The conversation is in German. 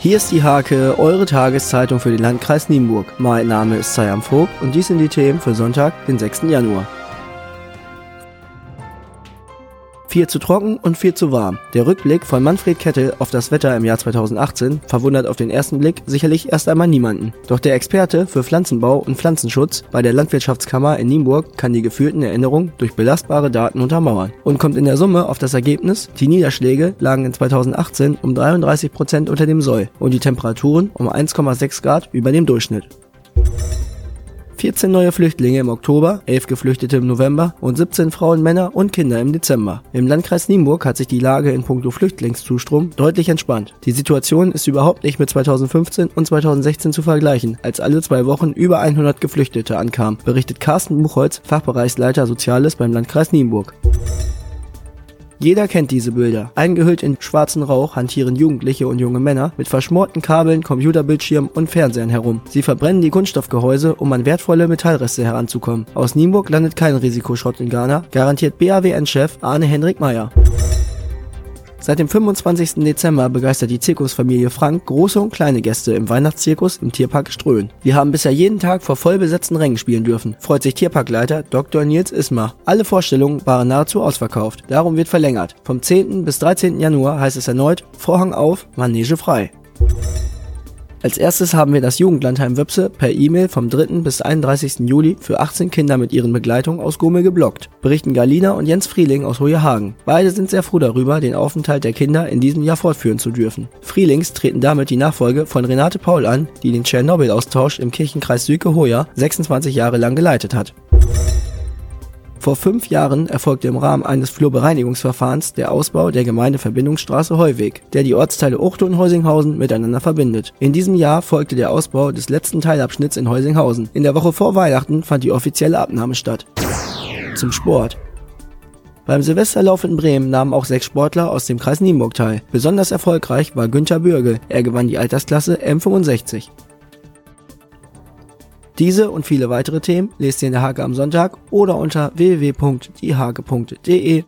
Hier ist die Hake, eure Tageszeitung für den Landkreis Nienburg. Mein Name ist Sayam Vogt und dies sind die Themen für Sonntag, den 6. Januar. Viel zu trocken und viel zu warm. Der Rückblick von Manfred Kettel auf das Wetter im Jahr 2018 verwundert auf den ersten Blick sicherlich erst einmal niemanden. Doch der Experte für Pflanzenbau und Pflanzenschutz bei der Landwirtschaftskammer in Nienburg kann die gefühlten Erinnerungen durch belastbare Daten untermauern und kommt in der Summe auf das Ergebnis, die Niederschläge lagen in 2018 um 33 Prozent unter dem Soll und die Temperaturen um 1,6 Grad über dem Durchschnitt. 14 neue Flüchtlinge im Oktober, 11 Geflüchtete im November und 17 Frauen, Männer und Kinder im Dezember. Im Landkreis Nienburg hat sich die Lage in puncto Flüchtlingszustrom deutlich entspannt. Die Situation ist überhaupt nicht mit 2015 und 2016 zu vergleichen, als alle zwei Wochen über 100 Geflüchtete ankamen, berichtet Carsten Buchholz, Fachbereichsleiter Soziales beim Landkreis Nienburg. Jeder kennt diese Bilder. Eingehüllt in schwarzen Rauch hantieren Jugendliche und junge Männer mit verschmorten Kabeln, Computerbildschirmen und Fernsehern herum. Sie verbrennen die Kunststoffgehäuse, um an wertvolle Metallreste heranzukommen. Aus Nienburg landet kein Risikoschrott in Ghana, garantiert BAWN-Chef Arne Henrik Meyer. Seit dem 25. Dezember begeistert die Zirkusfamilie Frank große und kleine Gäste im Weihnachtszirkus im Tierpark Ströhen. Wir haben bisher jeden Tag vor vollbesetzten Rängen spielen dürfen, freut sich Tierparkleiter Dr. Nils Ismar. Alle Vorstellungen waren nahezu ausverkauft, darum wird verlängert. Vom 10. bis 13. Januar heißt es erneut Vorhang auf, Manege frei. Als erstes haben wir das Jugendlandheim Wöpse per E-Mail vom 3. bis 31. Juli für 18 Kinder mit ihren Begleitungen aus Gummel geblockt, berichten Galina und Jens Frieling aus Hoyehagen. Beide sind sehr froh darüber, den Aufenthalt der Kinder in diesem Jahr fortführen zu dürfen. Frielings treten damit die Nachfolge von Renate Paul an, die den Tschernobyl-Austausch im Kirchenkreis Süke-Hoya 26 Jahre lang geleitet hat. Vor fünf Jahren erfolgte im Rahmen eines Flurbereinigungsverfahrens der Ausbau der Gemeindeverbindungsstraße Heuweg, der die Ortsteile Uchte und Heusinghausen miteinander verbindet. In diesem Jahr folgte der Ausbau des letzten Teilabschnitts in Heusinghausen. In der Woche vor Weihnachten fand die offizielle Abnahme statt. Zum Sport. Beim Silvesterlauf in Bremen nahmen auch sechs Sportler aus dem Kreis Nienburg teil. Besonders erfolgreich war Günther Bürgel. Er gewann die Altersklasse M65. Diese und viele weitere Themen lest ihr in der Hake am Sonntag oder unter www.diehake.de.